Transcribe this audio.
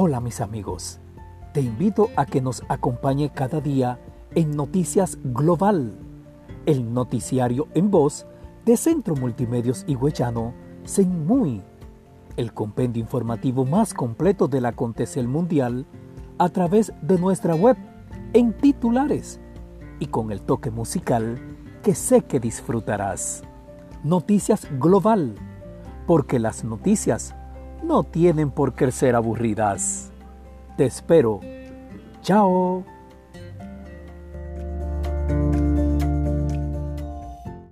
Hola mis amigos, te invito a que nos acompañe cada día en Noticias Global, el noticiario en voz de Centro Multimedios Higüeyano, muy el compendio informativo más completo del acontecer mundial a través de nuestra web en titulares y con el toque musical que sé que disfrutarás. Noticias Global, porque las noticias no tienen por qué ser aburridas. Te espero. Chao.